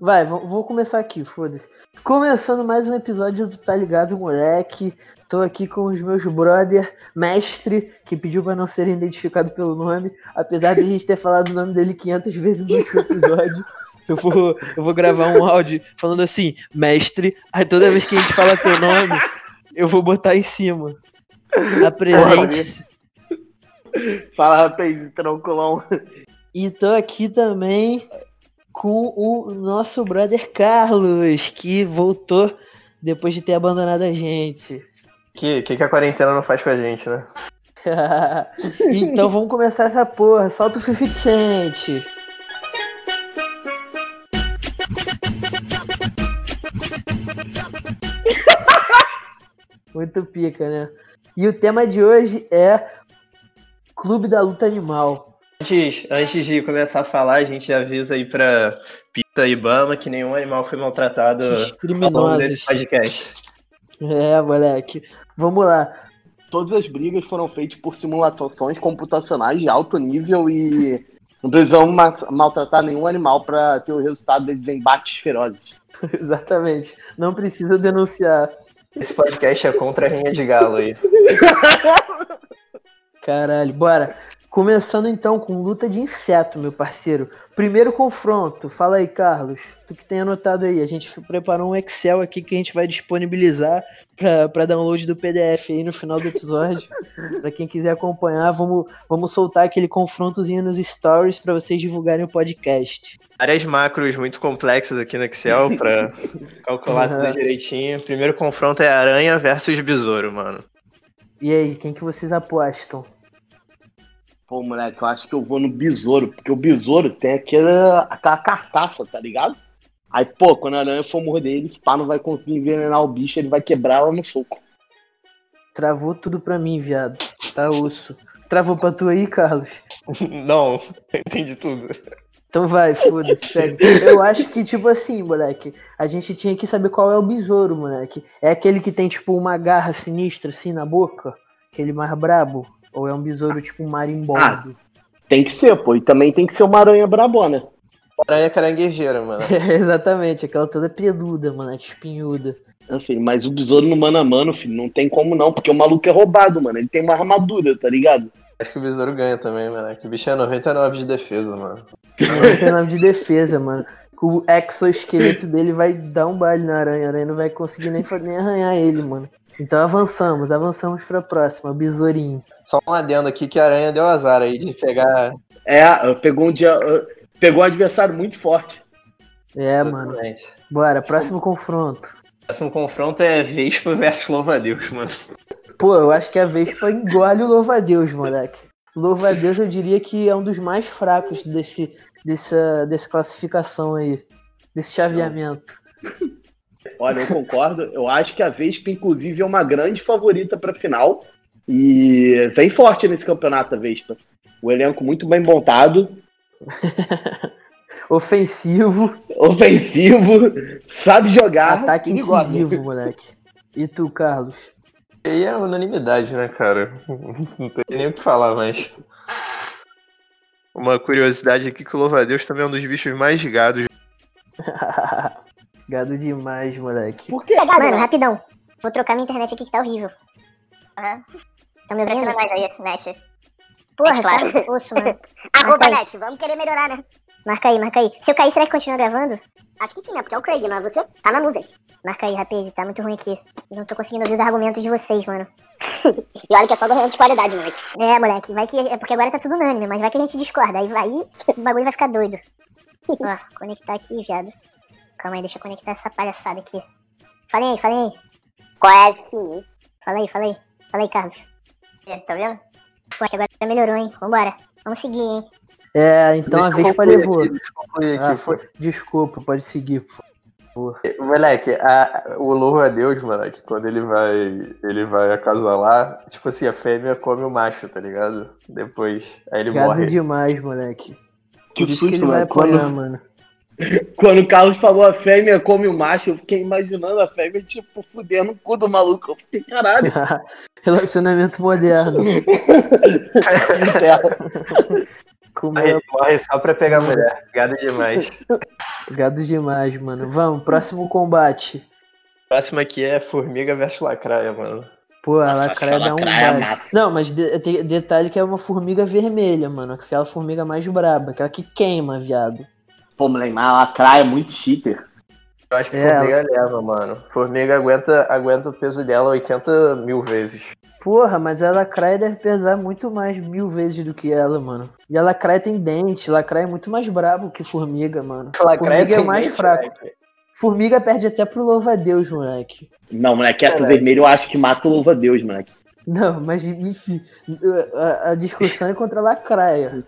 Vai, vou começar aqui, foda-se. Começando mais um episódio do Tá Ligado, moleque. Tô aqui com os meus brother, mestre, que pediu pra não ser identificado pelo nome, apesar de a gente ter falado o nome dele 500 vezes no último episódio. Eu vou, eu vou gravar um áudio falando assim, mestre, aí toda vez que a gente fala teu nome, eu vou botar em cima. Apresente-se. Fala, rapaz, tranquilão. E tô aqui também com o nosso brother Carlos, que voltou depois de ter abandonado a gente. O que, que, que a quarentena não faz com a gente, né? então vamos começar essa porra. Solta o suficiente. Muito pica, né? E o tema de hoje é Clube da Luta Animal. Antes, antes de começar a falar, a gente avisa aí pra Pita e Bama que nenhum animal foi maltratado ao longo desse podcast. É, moleque. Vamos lá. Todas as brigas foram feitas por simulações computacionais de alto nível e não precisamos ma- maltratar nenhum animal para ter o resultado desses embates ferozes. Exatamente. Não precisa denunciar. Esse podcast é contra a Rinha de Galo aí. Caralho, bora. Começando então com luta de inseto, meu parceiro. Primeiro confronto. Fala aí, Carlos. Tu que tem anotado aí. A gente preparou um Excel aqui que a gente vai disponibilizar para download do PDF aí no final do episódio. Pra quem quiser acompanhar, vamos, vamos soltar aquele confrontozinho nos stories para vocês divulgarem o podcast. Várias macros muito complexas aqui no Excel pra calcular Uhum. tudo direitinho. Primeiro confronto é aranha versus besouro, mano. E aí, quem que vocês apostam? Pô, moleque, eu acho que eu vou no besouro, porque o besouro tem aquela, aquela carcaça, tá ligado? Aí, pô, quando a aranha for morder ele, esse pá não vai conseguir envenenar o bicho, ele vai quebrar ela no soco. Travou tudo pra mim, viado. Tá osso. Travou pra tu aí, Carlos? Não, entendi tudo. Então vai, foda-se, segue. Eu acho que, tipo assim, moleque, a gente tinha que saber qual é o besouro, moleque. É aquele que tem, tipo, uma garra sinistra, assim, na boca? Aquele mais brabo? Ou é um besouro, tipo, um marimbondo? Tem que ser, pô, e também tem que ser uma aranha brabona. Aranha caranguejeira, mano. Exatamente, aquela toda peluda, moleque, espinhuda. Assim, mas o besouro no mano a mano, filho, não tem como não, porque o maluco é roubado, mano. Ele tem uma armadura, tá ligado? Acho que o besouro ganha também, mano. Que o bicho é 99 de defesa, mano. 99 de defesa, mano. O exoesqueleto dele vai dar um baile na aranha. A aranha não vai conseguir nem, nem arranhar ele, mano. Então avançamos, avançamos pra próxima, besourinho. Só um adendo aqui que a aranha deu azar aí de pegar. É, pegou um dia. Pegou um adversário muito forte. É, mano. Exatamente. Bora, próximo confronto. Próximo confronto é Vespa versus Louva-a-Deus, mano. Pô, eu acho que a Vespa engole o Louva-a-Deus, moleque. Louva-a-Deus eu diria que é um dos mais fracos desse, dessa, dessa classificação aí. Desse chaveamento. Olha, eu concordo. Eu acho que a Vespa, inclusive, é uma grande favorita pra final. E vem forte nesse campeonato, a Vespa. O elenco muito bem montado, Ofensivo, ofensivo, sabe jogar. ataque e incisivo, moleque. E tu, Carlos? E aí é unanimidade, né, cara? Não tem nem o que falar mais. Uma curiosidade aqui que o Louva-a-Deus também é um dos bichos mais gados. Gado demais, moleque. Por quê? Mano, rapidão. Vou trocar minha internet aqui que tá horrível. Aham. Tá me ouvindo? Mais aí, net. Porra, Net, claro. tá osso, mano. Arroba net, vamos querer melhorar, né? Marca aí, marca aí. Se eu cair, será que continua gravando? Acho que sim, né? Porque é o Craig, não é você? Tá na nuvem. Marca aí, rapaz, tá muito ruim aqui. Não tô conseguindo ouvir os argumentos de vocês, mano. E olha que é só do de qualidade, moleque. É, moleque, vai que. É porque agora tá tudo unânime, mas vai que a gente discorda. Aí vai. O bagulho vai ficar doido. Ó, conectar aqui, viado. Calma aí, deixa eu conectar essa palhaçada aqui. Fala aí, fala aí. Fala aí, fala aí. Fala aí, Carlos. Tá vendo? Pô, que agora melhorou, hein? Vambora. Vamos seguir, hein? É, então a Deixa eu Vespa levou. aqui, Ah, foi... Desculpa, pode seguir, por favor. Moleque, a- o louva-a-Deus, moleque, quando ele vai, ele vai acasalar, tipo assim, a fêmea come o macho, tá ligado? Depois, aí ele Gado morre. demais, moleque. Que Por isso que ele susto, vai mano. apanhar, Quando, mano. Quando o Carlos falou a fêmea come o macho, eu fiquei imaginando a fêmea, tipo, fudendo o cu do maluco. Eu fiquei, caralho. Relacionamento moderno. Comeu Morre, morre só pra pegar mulher. Gado demais. gado demais, mano. Vamos, próximo combate. Próximo aqui é Formiga versus Lacraia, mano. Pô, a Nossa, lacraia dá um é baile. Não, mas de- tem detalhe que é uma formiga vermelha, mano. Aquela formiga mais braba, aquela que queima, viado. Pô, mas a lacraia é muito cheater. Eu acho que É, Formiga leva, mano. Formiga aguenta, aguenta o peso dela 80 mil vezes. Porra, mas a lacraia deve pesar muito mais mil vezes do que ela, mano. E a lacraia tem dente, lacraia é muito mais brabo que formiga, mano. Lacraia formiga é mais dente, fraco. moleque. Formiga perde até pro louva-a-Deus, moleque. Não, moleque, essa Caralho. vermelha eu acho que mata o louva-a-Deus, moleque. Não, mas enfim, a, a discussão é contra a lacraia.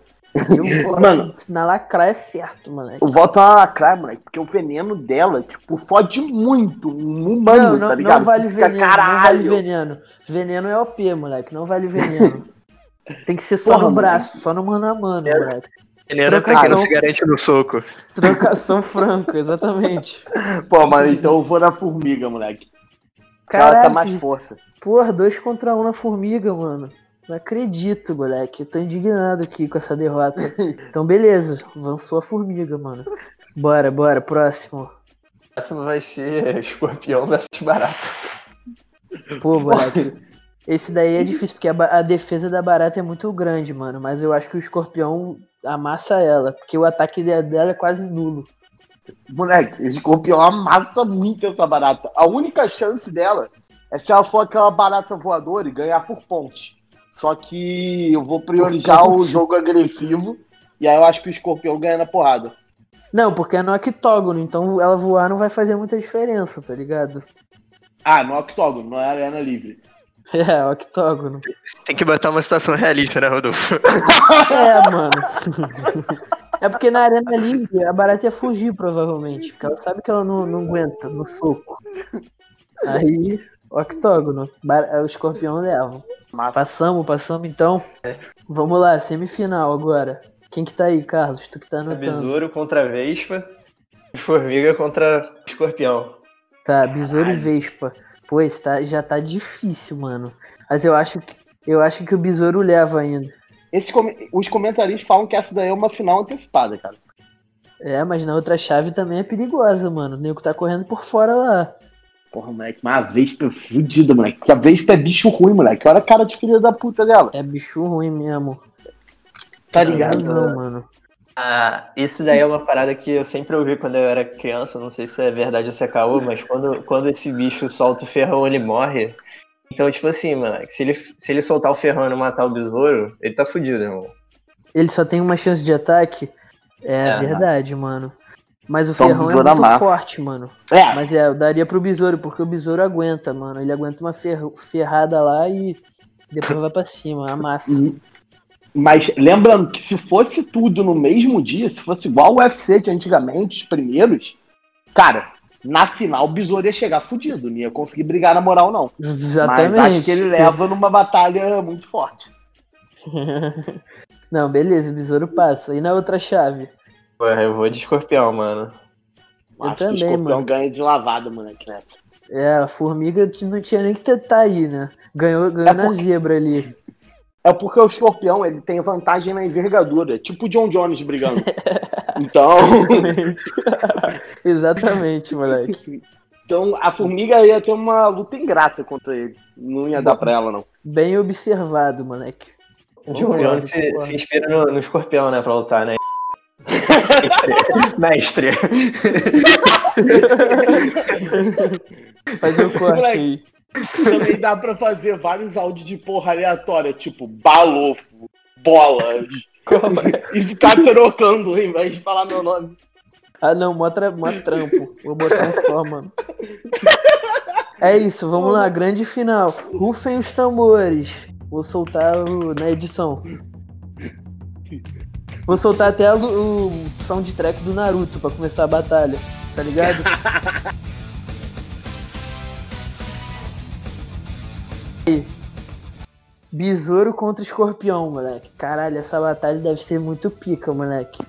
Eu voto Mano. na lacraia certo, moleque. Eu voto na lacraia, moleque, porque o veneno dela, tipo, fode muito um humano, Não, não, tá ligado? não vale Fica, veneno, não vale caralho. veneno. Veneno é OP, moleque, não vale veneno. Tem que ser só Porra, no mano. braço, só no mano a mano, É. moleque. Veneno pra quem Trocação. não se garante no soco. Trocação franca, exatamente. Pô, mano, então eu vou na formiga, moleque. Porque ela Caralho, tá mais força. porra, dois contra um na formiga, mano. Não acredito, moleque. Eu tô indignado aqui com essa derrota. Então, beleza. Avançou a formiga, mano. Bora, bora. Próximo. Próximo vai ser Escorpião versus Barata. Pô, moleque. Esse daí é difícil, porque a, a defesa da barata é muito grande, mano. Mas eu acho que o escorpião amassa ela. Porque o ataque de- dela é quase nulo. Moleque, o escorpião amassa muito essa barata. A única chance dela é se ela for aquela barata voadora e ganhar por ponte. Só que eu vou priorizar o jogo agressivo. E aí eu acho que o escorpião ganha na porrada. Não, porque é no octógono. Então ela voar não vai fazer muita diferença, tá ligado? Ah, no octógono, não é arena livre. É, octógono. Tem que botar uma situação realista, né, Rodolfo? É, mano. É porque na arena livre a barata ia fugir, provavelmente. Porque ela sabe que ela não, não aguenta no soco. Aí, octógono. O escorpião leva. Massa. Passamos, passamos então. Vamos lá, semifinal agora. Quem que tá aí, Carlos? Tu que tá anotando. Besouro contra Vespa. e Formiga contra Escorpião. Tá, besouro e vespa. Pô, esse tá, já tá difícil, mano. Mas eu acho que eu acho que o besouro leva ainda. Esse Os comentaristas falam que essa daí é uma final antecipada, cara. É, mas na outra chave também é perigosa, mano. O nego tá correndo por fora lá. Porra, moleque, mas a Vespa é fudida, moleque. Porque a Vespa é bicho ruim, moleque. Olha a cara de filha da puta dela. É bicho ruim mesmo. Tá ligado? razão, mano. Ah, isso daí é uma parada que eu sempre ouvi quando eu era criança, não sei se é verdade ou se é caô, mas quando, quando esse bicho solta o ferrão, ele morre. Então, tipo assim, mano, se ele, se ele soltar o ferrão e não matar o besouro, ele tá fudido, irmão. Ele só tem uma chance de ataque. É, É. verdade, mano. Mas o Então, ferrão é muito forte, mano. É, Mas é, eu daria pro besouro, porque o besouro aguenta, mano. Ele aguenta uma fer- ferrada lá e depois vai pra cima, amassa. Uhum. Mas lembrando que se fosse tudo no mesmo dia, se fosse igual o UFC de antigamente, os primeiros, cara, na final o Besouro ia chegar fudido, não ia conseguir brigar na moral, não. Exatamente. Mas acho que ele leva numa batalha muito forte. Não, beleza, o besouro passa. E na outra chave? Porra, eu vou de escorpião, mano. Eu acho também, que o escorpião mano. ganha de lavada, moleque, nessa. É, a formiga não tinha nem que tentar aí, né? Ganhou, ganhou É na porque- zebra ali. É porque o escorpião ele tem vantagem na envergadura, tipo o John Jones brigando. então, Exatamente, moleque. então a formiga ia ter uma luta ingrata contra ele. Não ia dar pra ela, não. Bem observado, moleque. O John Jones se, se inspira no, no escorpião, né, pra lutar, né? Mestre. Fazer o corte Moleque. aí. Também dá pra fazer vários áudios de porra aleatória, tipo balofo, bolas, e ficar trocando em vez de falar meu nome. Ah, não, mó, tra mó trampo. Vou botar um só, mano. É isso, vamos lá, grande final. Rufem os tambores. Vou soltar o- na edição. Vou soltar até a lu- o soundtrack do Naruto pra começar a batalha, tá ligado? Besouro contra escorpião, moleque. Caralho, essa batalha deve ser muito pica, moleque.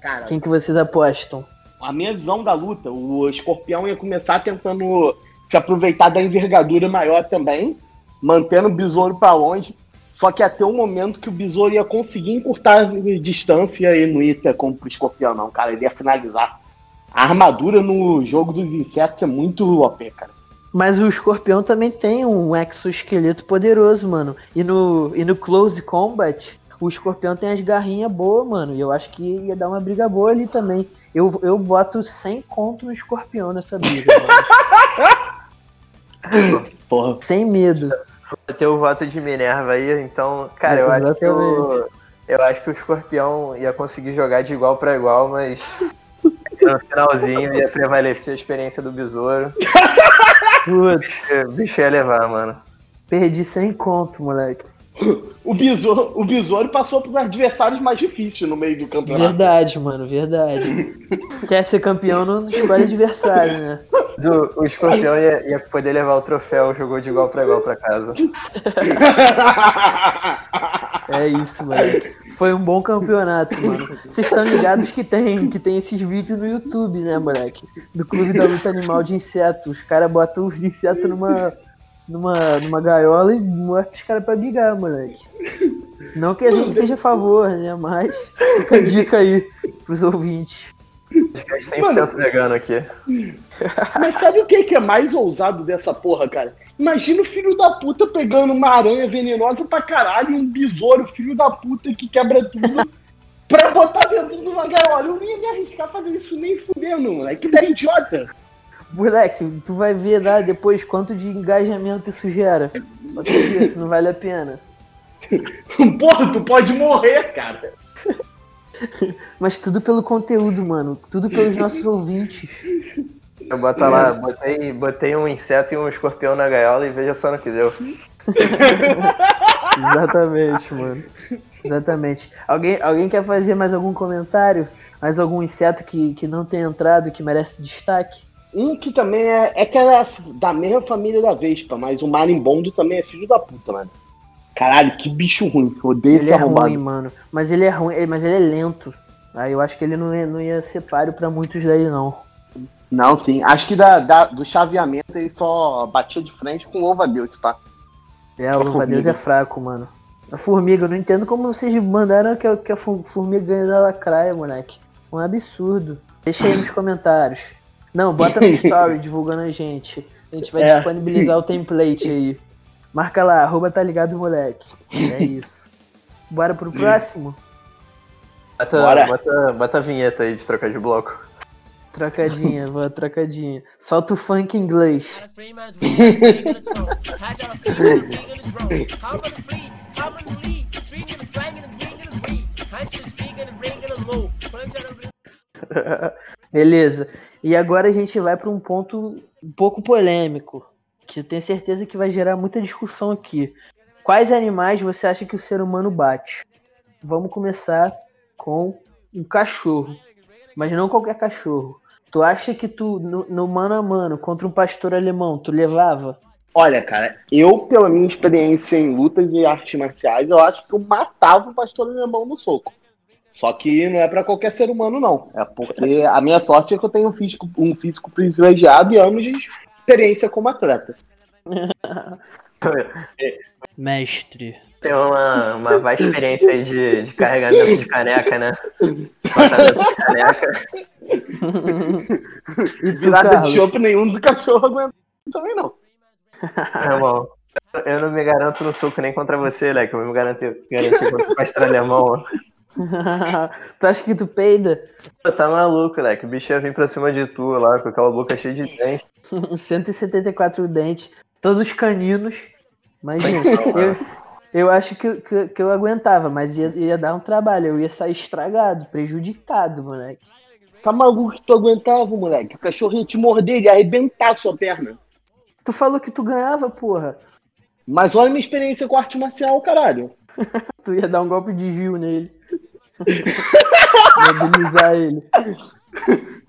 Cara, Quem que vocês apostam? a minha visão da luta, o escorpião ia começar tentando se aproveitar da envergadura maior também, mantendo o besouro pra longe, Só que até o momento que o besouro ia conseguir encurtar a distância e não ia ter como pro escorpião, não, cara. Ele ia finalizar. A armadura no jogo dos insetos é muito OP, cara. Mas o escorpião também tem um exoesqueleto poderoso, mano. E no, e no Close Combat, o escorpião tem as garrinhas boas, mano. E eu acho que ia dar uma briga boa ali também. Eu, eu boto 100 conto no escorpião nessa briga, mano. Porra. Sem medo. Vai ter o voto de Minerva aí, então, cara, eu acho que o, eu acho que o escorpião ia conseguir jogar de igual pra igual, mas no finalzinho ia prevalecer a experiência do besouro. Putz, O bicho ia levar, mano. perdi 100 conto, moleque. O besouro, o besouro passou pros adversários mais difíceis no meio do campeonato. Verdade, mano, verdade. Quer ser campeão, não escolhe adversário, né? O, o escorpião ia, ia poder levar o troféu, jogou de igual pra igual pra casa. É isso, moleque. Foi um bom campeonato, mano. Vocês estão ligados que tem, que tem esses vídeos no YouTube, né, moleque? Do Clube da Luta Animal de Insetos. Os caras botam os insetos numa, numa, numa gaiola e mostram os caras pra brigar, moleque. Não que a gente seja a favor, né? Mas fica a dica aí pros ouvintes. É 100% vegano aqui. Mas sabe o que, que é mais ousado dessa porra, cara? Imagina o filho da puta pegando uma aranha venenosa pra caralho e um besouro, filho da puta, que quebra tudo, pra botar dentro de uma gaiola. Eu não ia me arriscar a fazer isso nem fudendo, moleque. Que ideia idiota. Moleque, tu vai ver lá depois quanto de engajamento isso gera. Pode ver se não vale a pena. Porra, tu pode morrer, cara. Mas tudo pelo conteúdo, mano. Tudo pelos nossos ouvintes. Eu boto lá, botei, botei um inseto e um escorpião na gaiola e veja só no que deu. Exatamente, mano. Exatamente. Alguém, alguém quer fazer mais algum comentário? Mais algum inseto que, que não tem entrado que merece destaque? Um que também é, é que era da mesma família da Vespa, mas o marimbondo também é filho da puta, mano. Caralho, que bicho ruim. Eu odeio Ele esse é arrombado. ruim, mano. Mas ele é ruim, ele- mas ele é lento. Aí eu acho que ele não ia, não ia ser páreo pra muitos daí, não. Não, sim. Acho que da, da- do chaveamento ele só batia de frente com o louva-a-Deus, pá. É, A o formiga. é fraco, mano. A formiga, eu não entendo como vocês mandaram que, a- que a formiga ganha da lacraia, moleque. Um absurdo. Deixa aí nos comentários. Não, bota no story divulgando a gente. A gente vai É. disponibilizar o template aí. Marca lá, arroba tá ligado, moleque. É isso. Bora pro próximo? Bota, Bora. bota, bota a vinheta aí de trocar de bloco. Trocadinha, vou trocadinha. Solta o funk em inglês. Beleza. E agora a gente vai para um ponto um pouco polêmico, que eu tenho certeza que vai gerar muita discussão aqui. Quais animais você acha que o ser humano bate? Vamos começar com um cachorro, mas não qualquer cachorro. Tu acha que tu, no, no mano a mano, contra um pastor alemão, tu levava? Olha, cara, eu, pela minha experiência em lutas e artes marciais, eu acho que eu matava o pastor alemão no soco. Só que não é pra qualquer ser humano, não. É porque a minha sorte é que eu tenho um físico, um físico privilegiado e anos de experiência como atleta. Mestre. Tem uma, uma vasta experiência aí de, de carregamento de caneca, né? Botamento de caneca. E Virada de chope nenhum do cachorro aguenta também, não. Meu irmão, eu não me garanto no soco nem contra você, Leque. Eu me garanto garantir contra o pastor alemão. Tu acha que tu peida? Pô, tá maluco, Leque. O bicho ia vir pra cima de tu lá, com aquela boca cheia de dente. 174 dentes, todos caninos. Imagina, eu, eu acho que, que, que eu aguentava, mas ia, ia dar um trabalho, eu ia sair estragado, prejudicado, moleque. Tá maluco que tu aguentava, moleque? O cachorro ia te morder, ele ia arrebentar a sua perna. Tu falou que tu ganhava, porra. Mas olha a minha experiência com arte marcial, caralho. Tu ia dar um golpe de Gil nele. Mobilizar ele.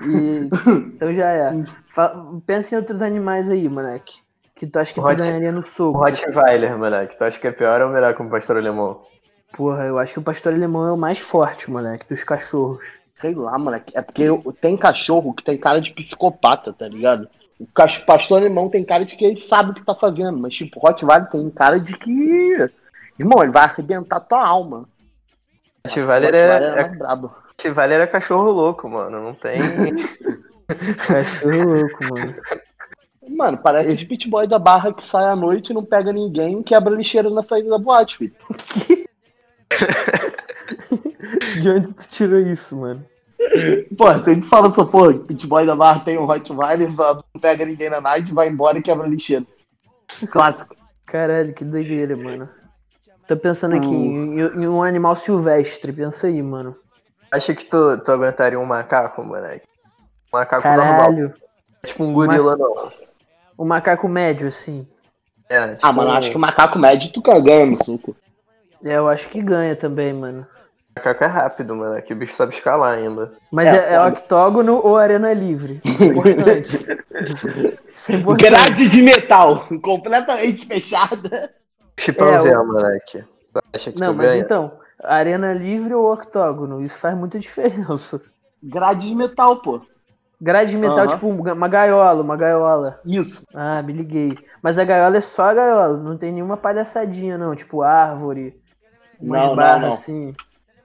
E, então já é. Fa- pensa em outros animais aí, moleque. Que tu acha que tu Rot- ganharia no O soco. Rottweiler, moleque. Tu acha que é pior ou melhor como pastor alemão? Porra, eu acho que o pastor alemão é o mais forte, moleque, dos cachorros. Sei lá, moleque. É porque eu- tem cachorro que tem cara de psicopata, tá ligado? O cach- pastor alemão tem cara de que ele sabe o que tá fazendo, mas tipo, o Rottweiler tem cara de que Irmão, ele vai arrebentar tua alma. Rottweiler O Rottweiler é, é, brabo. Rottweiler é cachorro louco, mano. Não tem. Cachorro louco, mano. Mano, parece os pit boy da barra que sai à noite, não pega ninguém e quebra lixeira na saída da boate, filho. De onde tu tirou isso, mano? Pô, sempre fala essa porra, que pit boy da barra tem um Rottweiler, não pega ninguém na night, vai embora e quebra lixeira. Clássico. Caralho, que doideira, mano. Tô pensando aqui Hum. em, em um animal silvestre. Pensa aí, mano. Acha que tu, tu aguentaria um macaco, moleque? Um macaco normal. Caralho. Tipo um gorila, não. Um macaco médio, assim. É, tipo, Ah, mano, acho que o macaco médio tu ganha no suco. É, eu acho que ganha também, mano. macaco é rápido, moleque. O bicho sabe escalar ainda. Mas É, é, é octógono ou arena livre? Importante. Isso é importante. Grade de metal, completamente fechada. Chimpanzé, É, o- moleque. Tu acha que Não, tu mas ganha? então, arena livre ou octógono? Isso faz muita diferença. Grade de metal, pô. Grade de metal, Aham. tipo uma gaiola, uma gaiola. Isso. Ah, me liguei. Mas a gaiola é só a gaiola, não tem nenhuma palhaçadinha, não. Tipo árvore, Não, não, barras não. assim.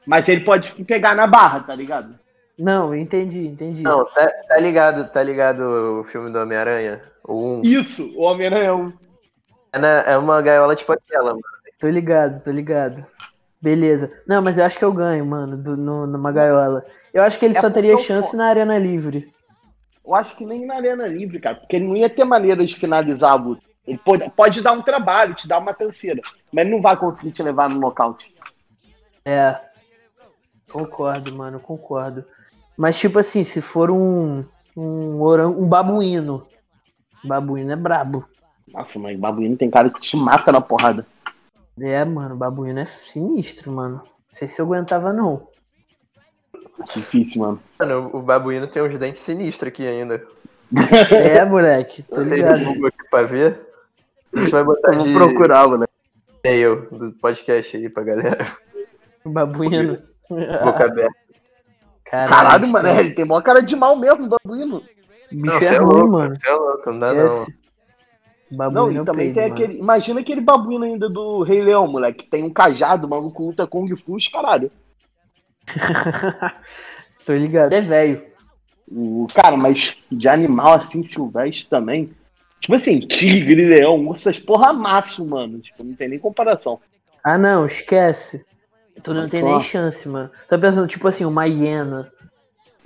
Mas ele pode pegar na barra, tá ligado? Não, entendi, entendi. Não, tá, tá ligado, tá ligado o filme do Homem-Aranha? O 1. Isso, o Homem-Aranha é um. É, na- é uma gaiola tipo aquela, mano. Tô ligado, tô ligado. Beleza. Não, mas eu acho que eu ganho, mano, do, no, numa gaiola. Eu acho que ele É só teria eu- chance na arena livre. Eu acho que nem na Arena Livre, cara, porque ele não ia ter maneira de finalizar a luta. Ele pode, pode dar um trabalho, te dar uma terceira, mas ele não vai conseguir te levar no nocaute. É. Concordo, mano, concordo. Mas, tipo assim, se for um. Um, oran... um babuíno. Babuíno é brabo. Nossa, mas babuíno tem cara que te mata na porrada. É, mano, babuíno é sinistro, mano. Não sei se eu aguentava, não. Difícil, mano. Mano, o babuíno tem uns dentes sinistros aqui ainda. É, moleque, tô Você tem ligado. Google aqui pra ver? A gente vai botar Eu de procurar, né? e-mail do podcast aí pra galera. Babuíno. Boca aberta. Caralho, Caralho, mano, é, ele tem maior cara de mal mesmo, babuíno. Bicho Não, cê é ruim, louco, mano. Você é louco, não dá. Não, Babuíno é e também tem mano. aquele. Imagina aquele babuíno ainda do Rei Leão, moleque. Tem um cajado, o maluco luta Kung Fu, os caralho. Tô ligado. É velho. O, cara, mas de animal assim, silvestre também. Tipo assim, tigre, leão, essas porra maço, mano. Tipo, não tem nem comparação. Ah, não, esquece. Tu não tem nem Ó. chance, mano. Tô pensando, tipo assim, uma hiena.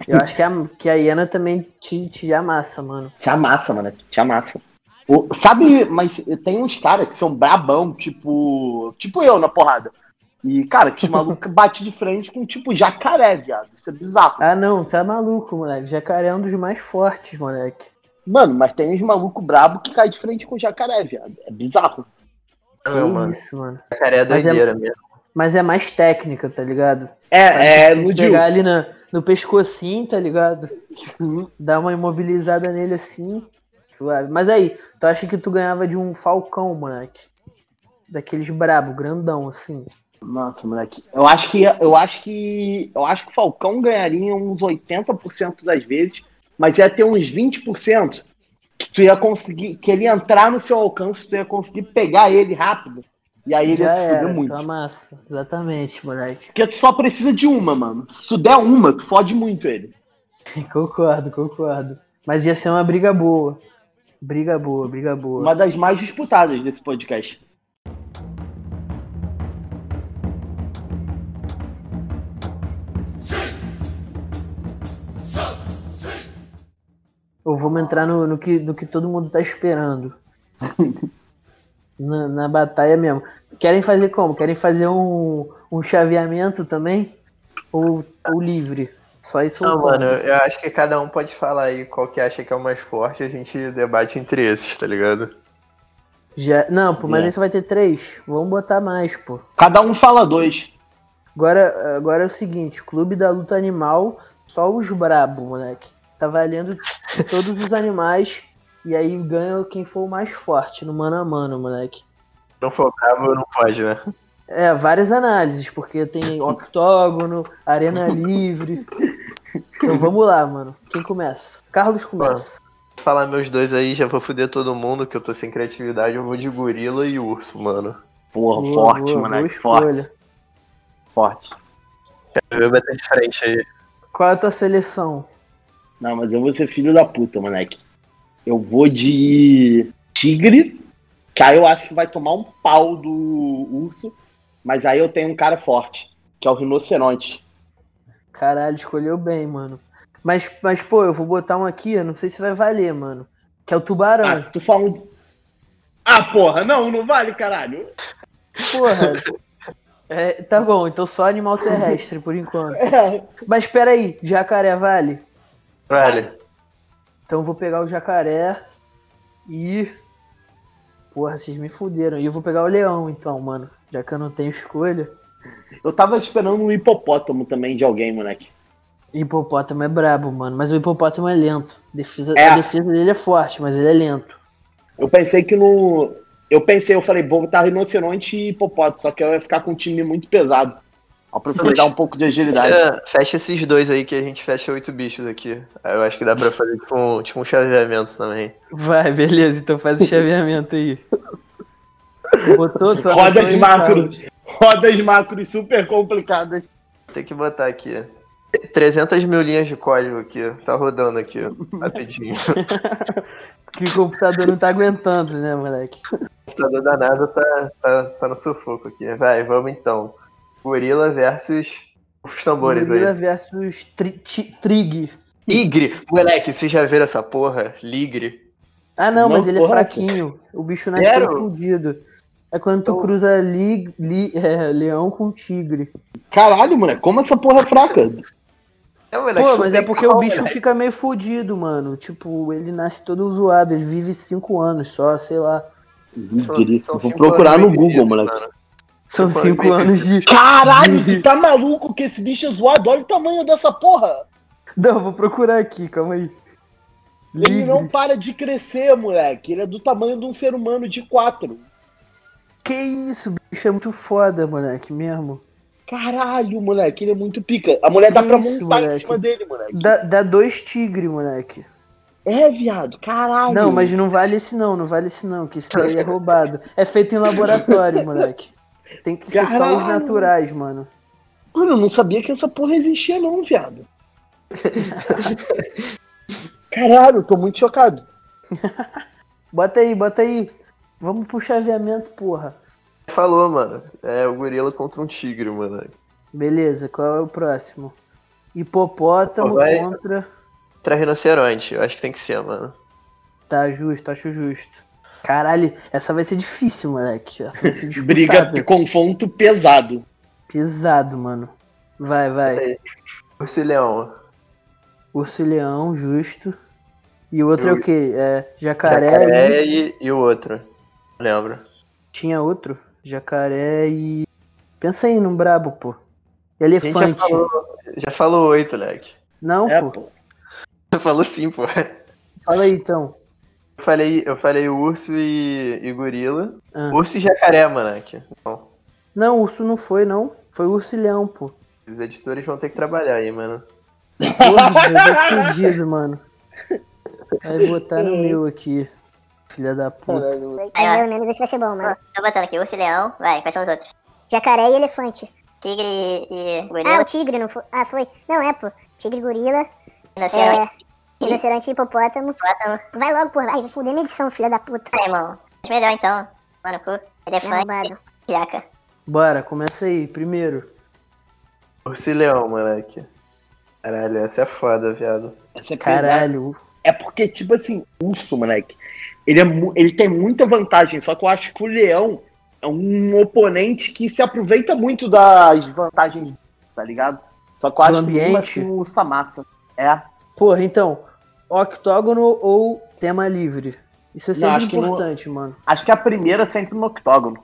Eu acho que a, que a hiena também te, te amassa, mano. Te amassa, mano. Te amassa. O- sabe, mas tem uns caras que são brabão, tipo. Tipo eu na porrada. E, cara, que os malucos bate de frente com tipo jacaré, viado. Isso é bizarro. Ah, não, tá maluco, moleque. Jacaré é um dos mais fortes, moleque. Mano, mas tem uns malucos brabo que cai de frente com jacaré, viado. É bizarro. Que Não, mano. isso, mano. Jacaré é Mas é- doideira mesmo. Mas é mais técnica, tá ligado? Sabe É, é, que tem no pegar ali na, no pescocinho, tá ligado? Dar uma imobilizada nele assim. Suave. Mas aí, tu acha que tu ganhava de um falcão, moleque? Daqueles brabo, grandão, assim. Nossa, moleque. Eu acho que eu acho que eu acho que o Falcão ganharia uns 80% das vezes, mas ia ter uns 20% que tu ia conseguir, que ele ia entrar no seu alcance, tu ia conseguir pegar ele rápido. E aí ele Já ia se fuder muito. tá massa. Exatamente, moleque. Porque tu só precisa de uma, mano. Se tu der uma, tu fode muito ele. Concordo, concordo. Mas ia ser uma briga boa. Briga boa, briga boa. Uma das mais disputadas desse podcast. Ou vamos entrar no, no que, no que todo mundo tá esperando. na, na batalha mesmo. Querem fazer como? Querem fazer um, um chaveamento também? Ou, ou livre? Só isso Não, mano, eu acho que cada um pode falar aí qual que acha que é o mais forte a gente debate entre esses, tá ligado? Já, não, pô, mas É. aí só vai ter três. Vamos botar mais, pô. Cada um fala dois. Agora, agora é o seguinte, Clube da Luta Animal, só os brabo, moleque. Tá valendo todos os animais e aí ganha quem for o mais forte no mano a mano, moleque. Não for bravo, não pode, né? É, várias análises, porque tem octógono, arena livre. Então vamos lá, mano. Quem começa? Carlos começa. Vou falar meus dois aí, já vou foder todo mundo, que eu tô sem criatividade, eu vou de gorila e urso, mano. Porra, Boa, forte, boa, boa. Forte. Forte. Eu vou bater de frente aí. Qual é a tua seleção? Não, mas eu vou ser filho da puta, moleque. Eu vou de tigre, que aí eu acho que vai tomar um pau do urso, mas aí eu tenho um cara forte, que é o rinoceronte. Caralho, escolheu bem, mano. Mas, mas, pô, eu vou botar um aqui, eu não sei se vai valer, mano. Que é o tubarão. Ah, se tu fala um... Ah, porra, não, não vale, caralho. Porra. É, tá bom, então só animal terrestre por enquanto. É, Mas espera aí, jacaré vale? Vale. Então eu vou pegar o jacaré e. Porra, vocês me fuderam. E eu vou pegar o leão, então, mano. Já que eu não tenho escolha. eu tava esperando um hipopótamo também de alguém, moleque. Hipopótamo é brabo, mano. Mas o hipopótamo é lento. Defesa, É. A defesa dele é forte, mas ele é lento. Eu pensei que no. Eu pensei, eu falei, vou botar rinoceronte e hipopótamo, só que eu ia ficar com um time muito pesado. Preferi dar um pouco de agilidade. Fecha, fecha esses dois aí que a gente fecha oito bichos aqui. Aí eu acho que dá pra fazer tipo um, tipo um chaveamento também. Vai, beleza, então faz o chaveamento aí. Botou, Rodas anotou aí, macro. Carlos? Rodas macros super complicadas. Tem que botar aqui. 300 mil linhas de código aqui. Tá rodando aqui, rapidinho. Que o computador não tá aguentando, né, moleque? O computador danado tá, tá, tá no sufoco aqui. Vai, vamos então. Gorila versus os tambores Gorila aí. versus tri, ti- Trig. Ligre! Moleque, vocês já viram essa porra? Ligre. Ah, não, Não, mas ele é porra, fraquinho. O bicho nasce Zero? É quando tu Então- cruza li, li- é, leão com tigre. Caralho, moleque, como essa porra é fraca? É, moleque, Pô, mas é porque o calma, bicho moleque. fica meio fudido, mano. Tipo, ele nasce todo zoado. Ele vive cinco anos só, sei lá. São Eu Vou procurar no Google, moleque. mano. São Cinco cinco anos anos de. Caralho, tu tá maluco que esse bicho é zoado? Olha o tamanho dessa porra. Não, vou procurar aqui, calma aí. Ele não para de crescer, moleque. Ele é do tamanho de um ser humano de quatro. Que isso, bicho é muito foda, moleque, mesmo. Caralho, moleque, ele é muito pica. A mulher dá Que pra isso, montar em moleque? cima dele, moleque. Dá, dá dois tigres, moleque. É, viado, caralho. Não, mas não vale esse não, não vale esse não, que esse daí é roubado. É feito em laboratório, moleque. Tem que ser só os Caralho. naturais, mano. Mano, eu não sabia que essa porra existia, não, viado. Caralho, tô muito chocado. Bota aí, bota aí. Vamos pro chaveamento, porra. Falou, mano. É o gorila contra um tigre, mano. Beleza, qual é o próximo? Hipopótamo Pô, vai- contra. Contra rinoceronte. Eu acho que tem que ser, mano. Tá justo, acho justo. Caralho, essa vai ser difícil, moleque. Essa vai ser disputada. Briga, confronto pesado. Pesado, mano. Vai, vai. Urso e leão. Urso e leão, justo. E o outro é o quê? É jacaré, Jacaré e... e, e o outro. Lembro. Tinha outro? Jacaré e. Pensa aí num brabo, pô. Já Elefante. falou, já falou oito, leque. Não, É, pô. pô. Falou sim, pô. Fala aí então. Eu falei, eu falei urso e, e gorila. Ah. Urso e jacaré, moleque. Então, Não, urso não foi, não. Foi urso e leão, pô. os editores vão ter que trabalhar aí, mano. Porra, vai fudido, mano. Vai botar no meu aqui. Filha da puta. Aí, pelo menos esse vai ser bom, mano. Tô botando aqui, urso e leão. Vai, quais são os outros? Jacaré e elefante. Tigre e Ah, o gorila. tigre não foi. Ah, foi. Não, é, pô. Tigre, gorila, Rinoceronte. é, rinoceronte e hipopótamo. Hipopótamo. Vai logo, pô. Vai, vai fuder minha edição, filha da puta. Ah, irmão. Acho melhor então. Mano, cu. É Elefante. Jaca. Bora, começa aí, primeiro. Urso e leão, moleque. Caralho, essa é foda, viado. Essa é pesada. Caralho. É porque, tipo assim, urso, moleque, ele, é ele tem muita vantagem, só que eu acho que o leão é um oponente que se aproveita muito das vantagens, tá ligado? Só que eu acho que ambiente. assim o urso amassa. É. Porra, então. Octógono ou tema livre? Isso é sempre que não- importante, mano. Acho que a primeira é sempre no octógono.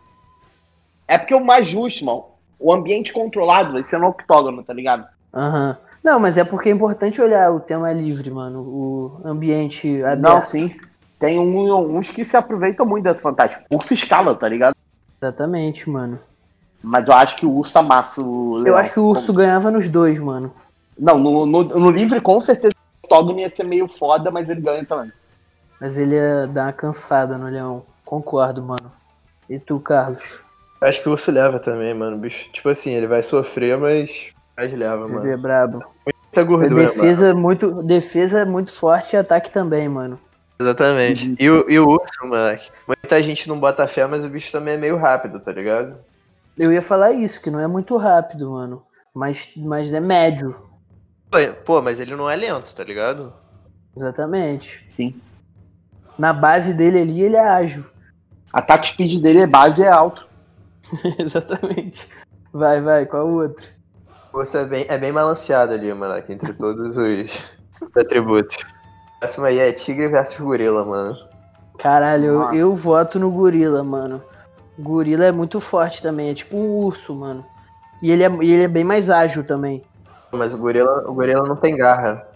É porque o mais justo, mano, o ambiente controlado vai ser no octógono, tá ligado? Aham. Não, mas é porque é importante olhar o tema livre, mano. O ambiente aberto. Não, sim. Tem um- uns que se aproveitam muito dessa vantagem. Urso escala, tá ligado? Exatamente, mano. Mas eu acho que o urso amassa o leão. Eu acho que o urso ganhava nos dois, mano. Não, no, no, no livre com certeza o octógono ia ser meio foda, mas ele ganha também. Mas ele ia dar uma cansada no leão. Concordo, mano. E tu, Carlos? Acho que o urso leva também, mano. O bicho, tipo assim, ele vai sofrer, mas. Mas leva, Você mano. vê brabo. Muita gordura, mano. defesa, muito, defesa muito forte e ataque também, mano. Exatamente. E, o, e o urso, moleque. Muita gente não bota fé, mas o bicho também é meio rápido, tá ligado? Eu ia falar isso, que não é muito rápido, mano. Mas, mas é médio. Pô, mas ele não é lento, tá ligado? Exatamente. Sim. Na base dele ali, ele é ágil. Ataque speed dele é base é alto. Exatamente. Vai, vai, qual o outro? O urso é bem, é bem balanceado ali, moleque, entre todos os atributos. O próximo aí é tigre versus gorila, mano. Caralho, eu, eu voto no gorila, mano. Gorila é muito forte também, é tipo um urso, mano. E ele é, ele é bem mais ágil também. Mas o gorila, o gorila não tem garra.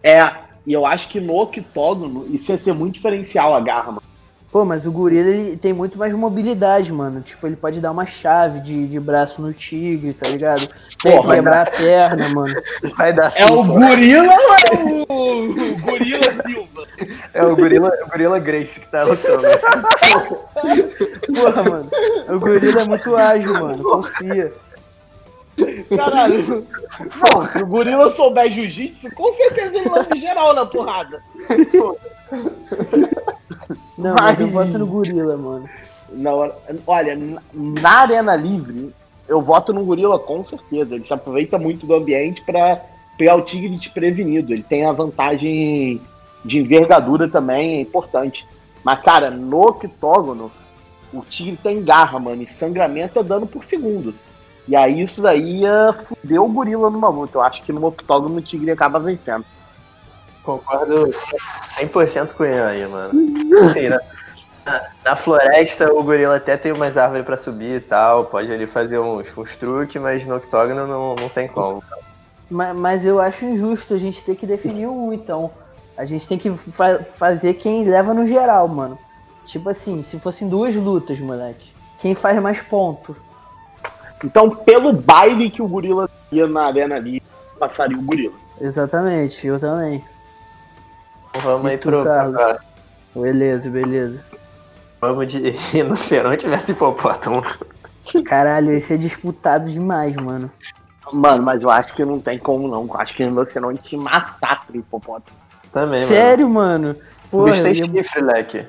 É, e eu acho que no octógono isso ia ser muito diferencial a garra, mano. Pô, mas o gorila ele tem muito mais mobilidade, mano. Tipo, ele pode dar uma chave de, de braço no tigre, tá ligado? Porra, quebrar a perna, mano. Vai dar É o gorila ou é o, o gorila Silva? É o gorila, o gorila Grace que tá lutando. Porra, mano. O gorila é muito ágil, mano. Confia. Caralho. Não, se o gorila souber jiu-jitsu, com certeza ele leva geral na porrada. Não, mas eu voto no gorila, mano. Na hora- olha, na- na arena livre, eu voto no gorila com certeza. Ele se aproveita muito do ambiente pra pegar o tigre desprevenido. Ele tem a vantagem de envergadura também, é importante. Mas, cara, no octógono, o tigre tem garra, mano, e sangramento é dano por segundo. E aí isso daí ia fuder o gorila numa luta. Eu acho que no octógono o tigre acaba vencendo. Concordo 100% com ele aí, mano. Assim, na, na- floresta o gorila até tem umas árvores pra subir e tal, pode ali fazer uns, uns truques, mas no octógono não, não tem como. Ma- Mas, eu acho injusto a gente ter que definir um, então. A gente tem que fa- fazer quem leva no geral, mano. Tipo assim, se fossem duas lutas, moleque. Quem faz mais ponto? Então, pelo baile que o gorila ia na arena ali, passaria o gorila. Exatamente, eu também. Então vamos E aí tu, pro, Carlos? próximo. Beleza, beleza. Vamos de rinoceronte versus hipopótamo. Caralho, esse é disputado demais, mano. Mano, mas eu acho que não tem como não. Eu acho que você não te massacra o hipopótamo. Também, mano. Sério, mano? O Porra, bicho tem eu chifre, leque.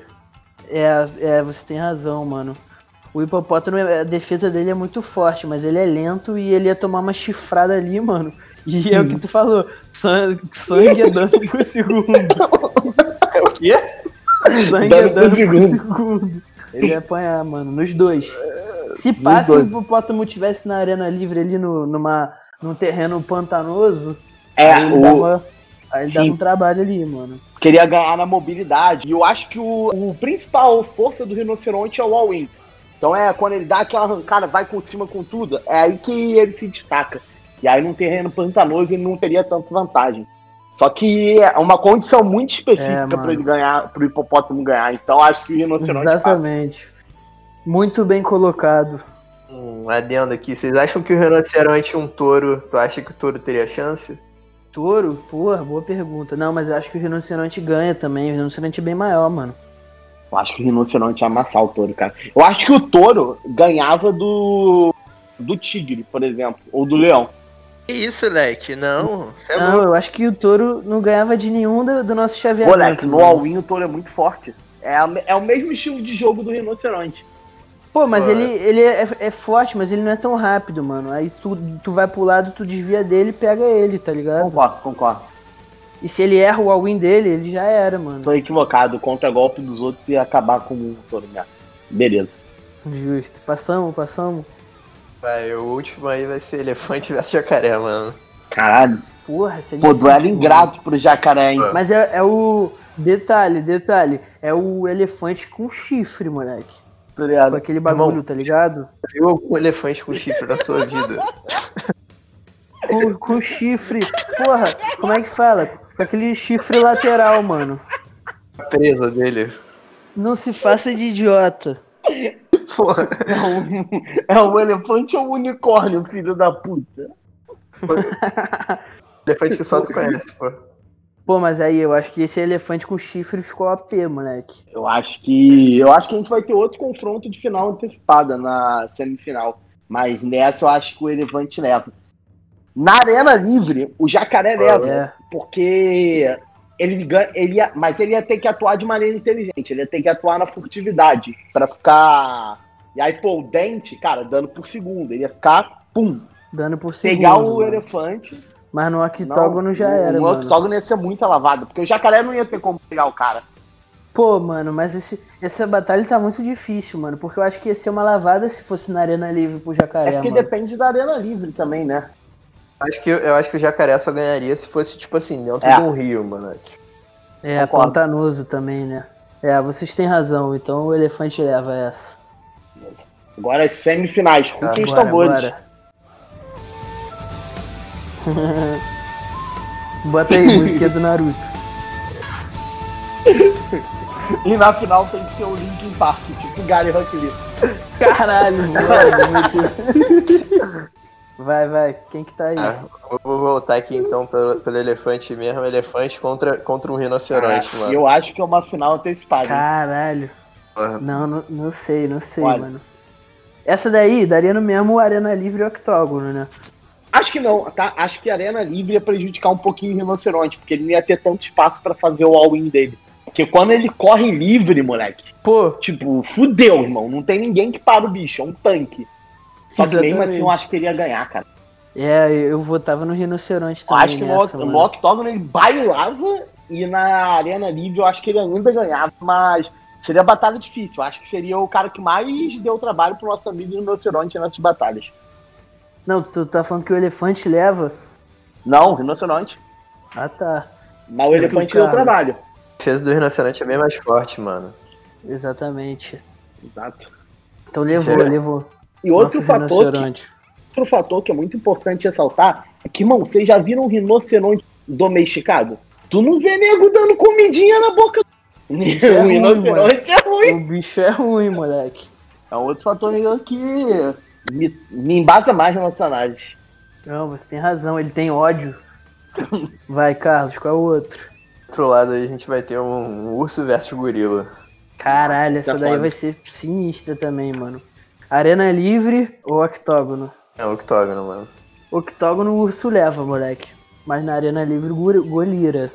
é, é, você tem razão, mano. O hipopótamo, a defesa dele é muito forte, mas ele é lento e ele ia tomar uma chifrada ali, mano. E é o que tu falou, sangue, sangue é dano por segundo. É o quê? Sangue Dano é por dano por segundo. segundo. Ele ia apanhar, mano, nos dois. Se passa o hipopótamo tivesse na arena livre ali no, numa, num terreno pantanoso, É, aí ele, o, dava, aí ele dava um trabalho ali, mano. queria ganhar na mobilidade. E eu acho que o, o principal força do rinoceronte é o all-in. Então é quando ele dá aquela arrancada, vai por cima com tudo, é aí que ele se destaca. E aí num terreno pantanoso ele não teria tanta vantagem. Só que é uma condição muito É, específica mano. para ele ganhar, pro hipopótamo ganhar. Então acho que o rinoceronte passa. Muito bem colocado. Um adendo aqui. Vocês acham que o rinoceronte e um touro, tu acha que o touro teria chance? Touro? Porra, boa pergunta. Não, mas eu acho que o rinoceronte ganha também. O rinoceronte é bem maior, mano. Eu acho que o rinoceronte ia amassar o touro, cara. Eu acho que o touro ganhava do. do tigre, por exemplo, ou do leão. Que isso, leque? Não. É Não, louco. eu acho que o touro não ganhava de nenhum do, do nosso chaveamento. Moleque, no mano. all-in o touro é muito forte. É, a- é o mesmo estilo de jogo do rinoceronte. Pô, mas ele, ele é, é forte, mas ele não é tão rápido, mano. Aí tu, tu vai pro lado, tu desvia dele e pega ele, tá ligado? Concordo, concordo. E se ele erra o all-in dele, ele já era, mano. Tô equivocado. O contra-golpe dos outros ia acabar com o touro mesmo. Beleza. Justo. Passamos, passamos. Vai, o último aí vai ser elefante versus jacaré, mano. Caralho. Porra, isso é Pô, duelo mano. ingrato pro jacaré, hein? Mas é, é o. Detalhe, detalhe. É o elefante com chifre, moleque. Tá ligado? Com aquele bagulho, Irmão. tá ligado? Viu algum elefante com chifre na sua vida? Com, com chifre. Porra, como é que fala? Com aquele chifre lateral, mano. A presa dele. Não se faça de idiota. Porra. É um, é um elefante ou um unicórnio, filho da puta? Elefante que só tu conhece, pô. Pô, mas aí eu acho que esse elefante com chifre ficou AP, moleque. Eu acho que. Eu acho que a gente vai ter outro confronto de final antecipada na semifinal. Mas nessa eu acho que o elefante leva. Na arena livre, o jacaré leva. É. Porque ele ganha. Ele ia, mas ele ia ter que atuar de maneira inteligente. Ele ia ter que atuar na furtividade. Pra ficar. E aí, pô, o dente, cara, dando por segundo. Ele ia ficar, pum, Dando por segundo. pegar o mano. elefante. Mas no octógono já o- era, O mano. octógono ia ser muito lavado. Porque o jacaré não ia ter como pegar o cara. Pô, mano, mas esse, essa batalha tá muito difícil, mano. Porque eu acho que ia ser uma lavada se fosse na Arena Livre pro É jacaré, porque mano. depende da arena livre também, né? Acho que, eu acho que o jacaré só ganharia se fosse, tipo assim, dentro É. de um rio, mano. É, Concordo. pantanoso também, né? É, vocês têm razão. Então o elefante leva essa. Agora as semifinais. Com quem os tambores? bora. Bota aí, musiquinha do Naruto. E na final tem que ser o Linkin Park, tipo o Gary Rock Lee. Caralho, mano. Vai, vai. Quem que tá aí? Ah, eu vou voltar aqui então pelo, pelo elefante mesmo. Elefante contra, contra um rinoceronte, mano. Eu acho que é uma final antecipada. Caralho. Porra. Não, não, não sei, não sei, Olha. mano. Essa daí daria no mesmo Arena Livre e Octógono, né? Acho que não, tá? Acho que a Arena Livre ia prejudicar um pouquinho o Rinoceronte, porque ele não ia ter tanto espaço pra fazer o all-in dele. Porque quando ele corre livre, moleque, Pô, tipo, fudeu, irmão. Não tem ninguém que para o bicho, é um tanque. Só que mesmo assim eu acho que ele ia ganhar, cara. é, eu votava no Rinoceronte Eu também acho que nessa, no, mano. no octógono ele bailava e na Arena Livre eu acho que ele ainda ganhava, mas seria batalha difícil. Eu acho que seria o cara que mais deu trabalho pro nosso amigo Rinoceronte nessas batalhas. Não, tu tá falando que o elefante leva? Não, Rinoceronte. Ah, tá. Mas o É que elefante o deu trabalho. A defesa do rinoceronte é bem mais forte, mano. Exatamente. Exato. Então levou, Será? levou. E outro Nosso fator, que, outro fator que é muito importante ressaltar é que, irmão, vocês já viram um rinoceronte domesticado? Tu não vê nego dando comidinha na boca. O é ruim, rinoceronte é ruim. O bicho é ruim, moleque. É um outro fator que me, me embasa mais na nossa análise. Não, você tem razão, ele tem ódio. Vai, Carlos, qual é o outro? Do outro lado aí a gente vai ter um, urso versus gorila. Caralho, essa Tá daí vai ser sinistra também, mano. Arena livre ou octógono? É octógono, mano. Octógono o urso leva, moleque. Mas na arena livre, golira.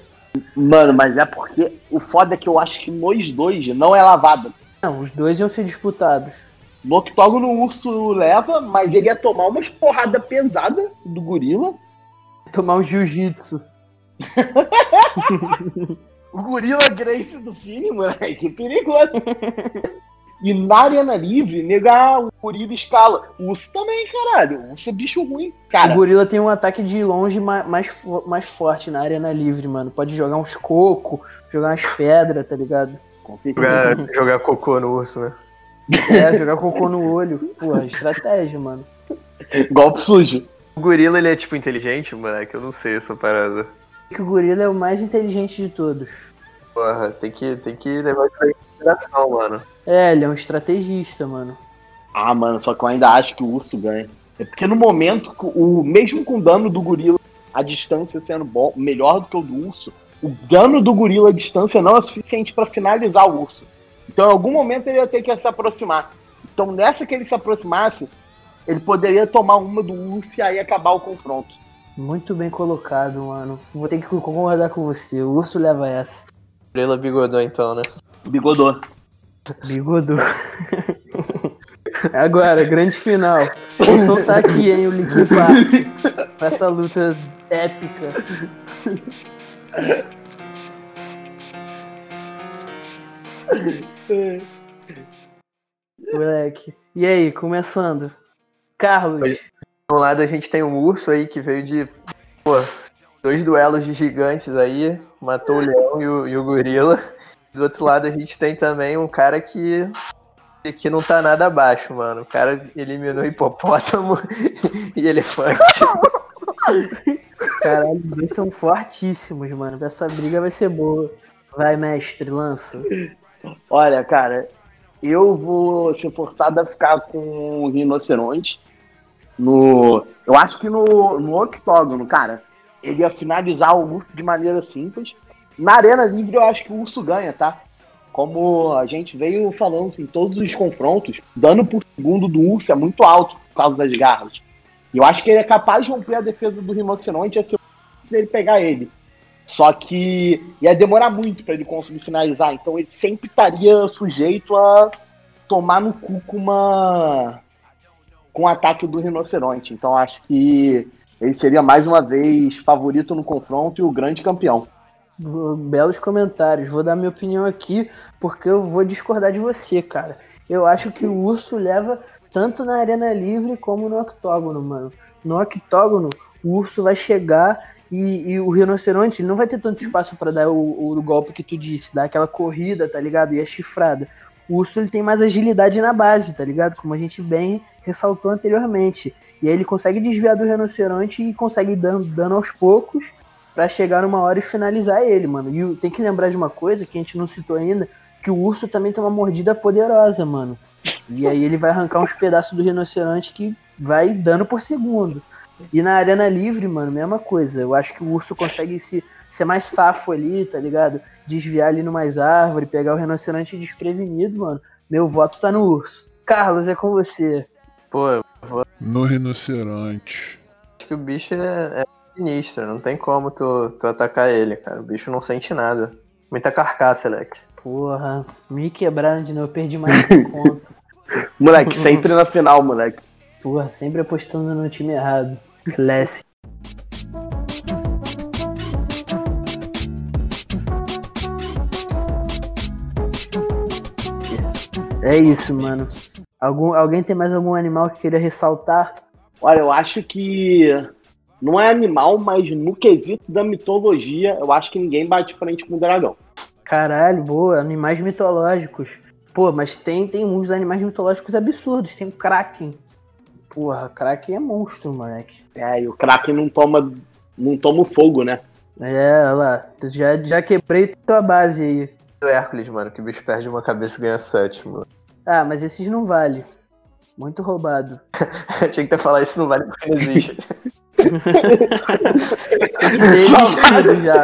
Mano, mas é porque o foda é que eu acho que nos dois não é lavado. Não, os dois iam ser disputados. No octógono o urso leva, mas ele ia tomar umas porrada pesada do gorila. Tomar um jiu-jitsu. O gorila Grace do filme, moleque, perigoso. E na Arena Livre, negar o gorila escala. O urso também, caralho. O urso é bicho ruim. Cara, O gorila tem um ataque de longe ma- mais, mais forte na arena livre, mano. Pode jogar uns cocos, jogar umas pedras, tá ligado? Jogar, jogar cocô no urso, né? É, jogar cocô no olho. Pô, estratégia, mano. golpe sujo. O gorila, ele é tipo inteligente, moleque? Eu não sei essa parada. Que o gorila é o mais inteligente de todos. Porra, tem que, tem que levar isso aí em consideração, mano. É, ele é um estrategista, mano. Ah, mano, só que eu ainda acho que o urso ganha. É porque no momento, o mesmo com o dano do gorila, a distância sendo bom, melhor do que o do urso, o dano do gorila à distância não é suficiente pra finalizar o urso. Então, em algum momento, ele ia ter que se aproximar. Então, nessa que ele se aproximasse, ele poderia tomar uma do urso e aí acabar o confronto. Muito bem colocado, mano. Vou ter que concordar com você. O urso leva essa. Gorila bigodão, então, né? Bigodô. Bigodu. Agora, grande final. Vou soltar aqui, hein, o Linkin Park. Pra essa luta épica. Moleque. E aí, começando. Carlos. De um lado a gente tem um urso aí que veio de. Pô, dois duelos de gigantes aí. Matou o leão e o, e o gorila. Do outro lado a gente tem também um cara que. que não tá nada abaixo, mano. O cara eliminou hipopótamo e elefante. Caralho, os dois são fortíssimos, mano. Essa briga vai ser boa. Vai, mestre, lança. Olha, cara, eu vou ser forçado a ficar com o rinoceronte. No, eu acho que no, no octógono, cara, ele ia finalizar o urso de maneira simples. Na Arena Livre eu acho que o urso ganha, tá? Como a gente veio falando em todos os confrontos, dano por segundo do urso é muito alto por causa das garras. E eu acho que ele é capaz de romper a defesa do rinoceronte se ele pegar ele. Só que ia demorar muito para ele conseguir finalizar, então ele sempre estaria sujeito a tomar no cu com uma com o ataque do rinoceronte. Então acho que ele seria mais uma vez favorito no confronto e o grande campeão. Belos comentários. Vou dar minha opinião aqui, porque eu vou discordar de você, cara. Eu acho que o urso leva tanto na arena livre como no octógono, mano. No octógono, o urso vai chegar e, e o rinoceronte não vai ter tanto espaço para dar o, o, golpe que tu disse, dar aquela corrida, tá ligado? E a chifrada. O urso ele tem mais agilidade na base, tá ligado? Como a gente bem ressaltou anteriormente. E aí ele consegue desviar do rinoceronte e consegue ir dando, dando aos poucos para chegar numa hora e finalizar ele, mano. E tem que lembrar de uma coisa que a gente não citou ainda, que o urso também tem uma mordida poderosa, mano. E aí ele vai arrancar uns pedaços do rinoceronte que vai dando por segundo. E na arena livre, mano, mesma coisa. Eu acho que o urso consegue se, ser mais safo ali, tá ligado? Desviar ali numas árvores, pegar o rinoceronte desprevenido, mano. Meu voto tá no urso. Carlos, é com você. Pô, eu vou... No rinoceronte. Acho que o bicho é, é sinistro, não tem como tu, tu atacar ele, cara. O bicho não sente nada. Muita carcaça, Leque. Porra, me quebraram de novo, eu perdi mais um ponto. moleque, sempre na final, moleque. Porra, sempre apostando no time errado. Classic. É isso, mano. Algum, alguém tem mais algum animal que queria ressaltar? Olha, eu acho que não é animal, mas no quesito da mitologia, eu acho que ninguém bate frente com o dragão. Caralho, boa, animais mitológicos. Pô, mas tem, tem uns animais mitológicos absurdos. Tem o Kraken. Porra, Kraken é monstro, moleque. É, e o Kraken não toma, não toma fogo, né? É, olha lá. Já, já quebrei tua base aí. O Hércules, mano, que o bicho perde uma cabeça e ganha sete, mano. Ah, mas esses não vale. Muito roubado. Tinha que ter falado isso não vale porque não existe. Já.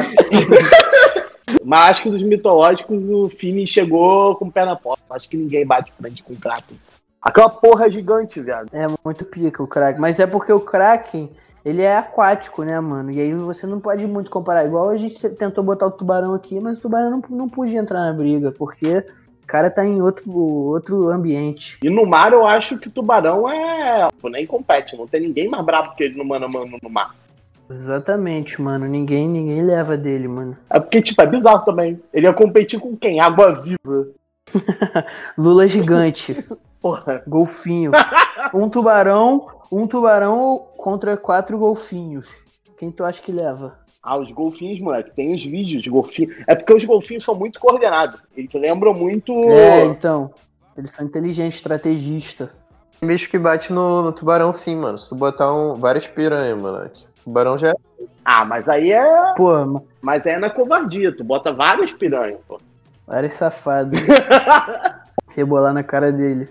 Mas acho que dos mitológicos o Fini chegou com o pé na porta. Acho que ninguém bate frente com o Kraken. Aquela porra gigante, viado. É muito pica o Kraken. Mas é porque o Kraken, ele é aquático, né, mano? E aí você não pode muito comparar. Igual a gente tentou botar o tubarão aqui, mas o tubarão não, não podia entrar na briga, porque o cara tá em outro, outro ambiente. E no mar eu acho que o tubarão é. Nem compete, não tem ninguém mais brabo que ele no mano a mano no mar. Exatamente, mano. Ninguém, ninguém leva dele, mano. É porque, tipo, é bizarro também. Ele ia competir com quem? Água viva. Lula gigante. Porra. Golfinho. Um tubarão, um tubarão contra quatro golfinhos. Quem tu acha que leva? Ah, os golfinhos, moleque, tem os vídeos de golfinhos. É porque os golfinhos são muito coordenados. Eles lembram muito. É, então. Eles são inteligentes, estrategistas. Tem bicho que bate no, no, tubarão sim, mano. Se tu botar um, várias piranhas, moleque. Tubarão já é. Ah, mas aí é. Pô, mas aí é na covardia. Tu bota várias piranhas, pô. Várias safadas. Rebolar na cara dele.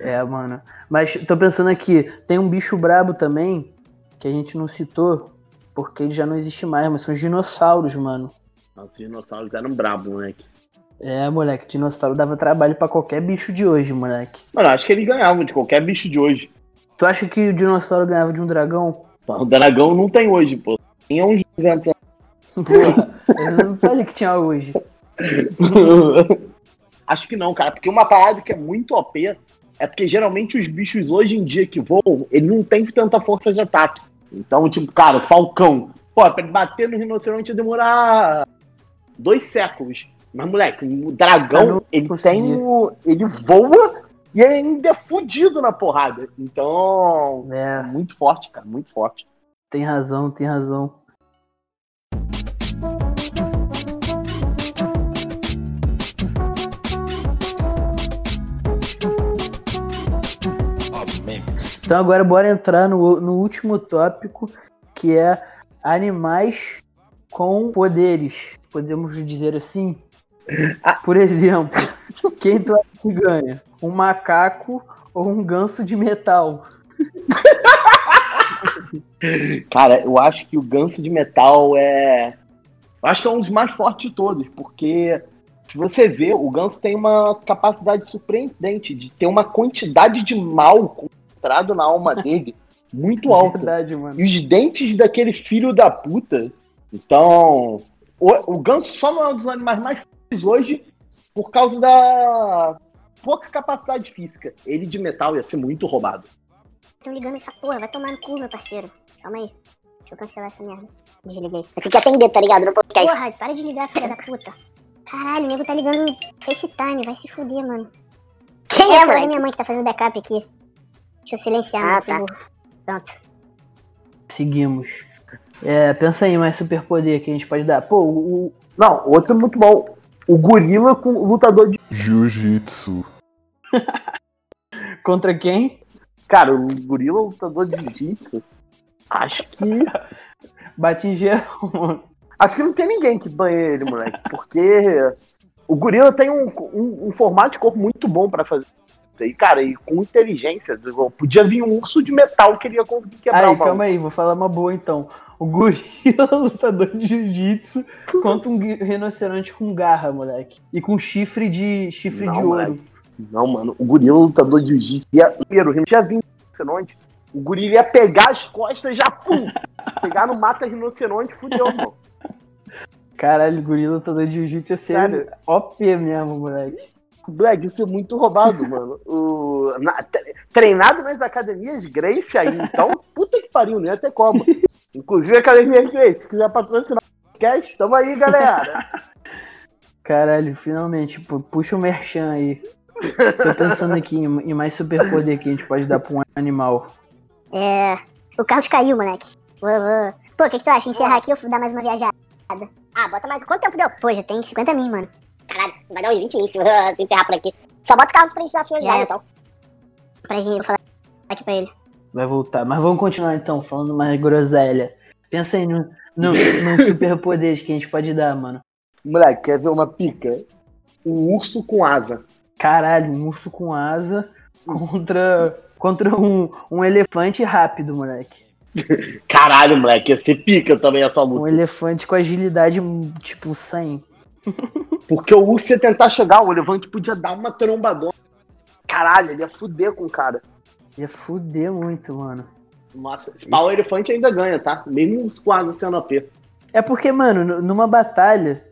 É, mano. Mas tô pensando aqui, tem um bicho brabo também, que a gente não citou, porque ele já não existe mais, mas são os dinossauros, mano. Os dinossauros eram brabos, moleque. É, moleque, dinossauro dava trabalho para qualquer bicho de hoje, moleque. Mano, acho que ele ganhava de qualquer bicho de hoje. Tu acha que o dinossauro ganhava de um dragão? O dragão não tem hoje, pô. Tinha uns 200 anos. Porra, eu não falei que tinha hoje. Acho que não, cara, porque uma parada que é muito OP é porque geralmente os bichos hoje em dia que voam, ele não tem tanta força de ataque. Então, tipo, cara, o Falcão, pô, pra ele bater no rinoceronte ia demorar dois séculos. Mas, moleque, o dragão, ele tem. O, ele voa e ainda é fudido na porrada. Então, é muito forte, cara, muito forte. Tem razão, tem razão. Então agora bora entrar no, no último tópico, que é animais com poderes. Podemos dizer assim? Por exemplo, quem tu acha que ganha? Um macaco ou um ganso de metal? Cara, eu acho que o ganso de metal é. Eu acho que é um dos mais fortes de todos, porque se você vê, o Ganso tem uma capacidade surpreendente de ter uma quantidade de mal concentrado na alma dele muito alta. Verdade, mano. E os dentes daquele filho da puta. Então, o, o Ganso só não é um dos animais mais fortes hoje por causa da pouca capacidade física. Ele de metal ia ser muito roubado. Tão ligando essa porra, vai tomar no cu, meu parceiro. Calma aí. Deixa eu cancelar essa merda. Desliguei. Eu fiquei atendendo, tá ligado? No podcast. Porra, para de ligar, filha da puta. Caralho, o nego tá ligando FaceTime, vai se fuder, mano. Quem É, é, mano, minha mãe que tá fazendo backup aqui. Deixa eu silenciar, Ah, tá. Pronto. Seguimos. É, pensa aí, mais superpoder que a gente pode dar. Pô, o, Não, outro muito bom. O gorila com o lutador de. Jiu-jitsu. contra quem? Cara, o gorila lutador de jiu-jitsu. Acho que. Bate em geral, mano. Acho que não tem ninguém que banhe ele, moleque. Porque o gorila tem um, um, um formato de corpo muito bom pra fazer aí, cara. E com inteligência. Podia vir um urso de metal que ele ia conseguir quebrar Aí, uma. calma aí, vou falar uma boa então. O gorila lutador de jiu-jitsu contra um rinoceronte com garra, moleque. E com chifre de chifre Não, de ouro. moleque. Não, mano. O gorila lutador de jiu-jitsu ia. Primeiro, já vi um rinoceronte. O gorila ia pegar as costas e já, pum! pegar no mata rinoceronte, fudeu, mano. Caralho, gorila lutador de jiu-jitsu ia ser Sério? OP mesmo, moleque. Black, isso é muito roubado, mano. O, na- tre- treinado nas academias Grace aí, então, puta que pariu, não ia ter como. Inclusive, a academia Grace, se quiser patrocinar o podcast, tamo aí, galera. Caralho, finalmente, pu- puxa o merchan aí. Tô pensando aqui em, em mais superpoder que a gente pode dar pra um animal. É. O Carlos caiu, moleque. Vou, vou. Pô, o que, que tu acha? Encerrar aqui ou dar mais uma viajada? Ah, bota mais. Quanto tempo deu? Pô, já tem 50 mil, mano. Caralho, vai dar uns 20 minutos se se encerrar por aqui. Só bota o carro pra gente dar fim Já é. então. Pra gente, falar aqui pra ele. Vai voltar. Mas vamos continuar então, falando mais groselha. Pensa aí no, no, no superpoder que a gente pode dar, mano. Moleque, quer ver uma pica? Um urso com asa. Caralho, um urso com asa contra, contra um, um elefante rápido, moleque. Caralho, moleque, ia ser pica também essa luta. Um elefante com agilidade tipo 100. Porque o urso ia tentar chegar, o elefante podia dar uma trombadona. Caralho, ele ia fuder com o cara. Ia fuder muito, mano. Nossa, esse pau elefante ainda ganha, tá? Mesmo asa sendo AP. É porque, mano, numa batalha,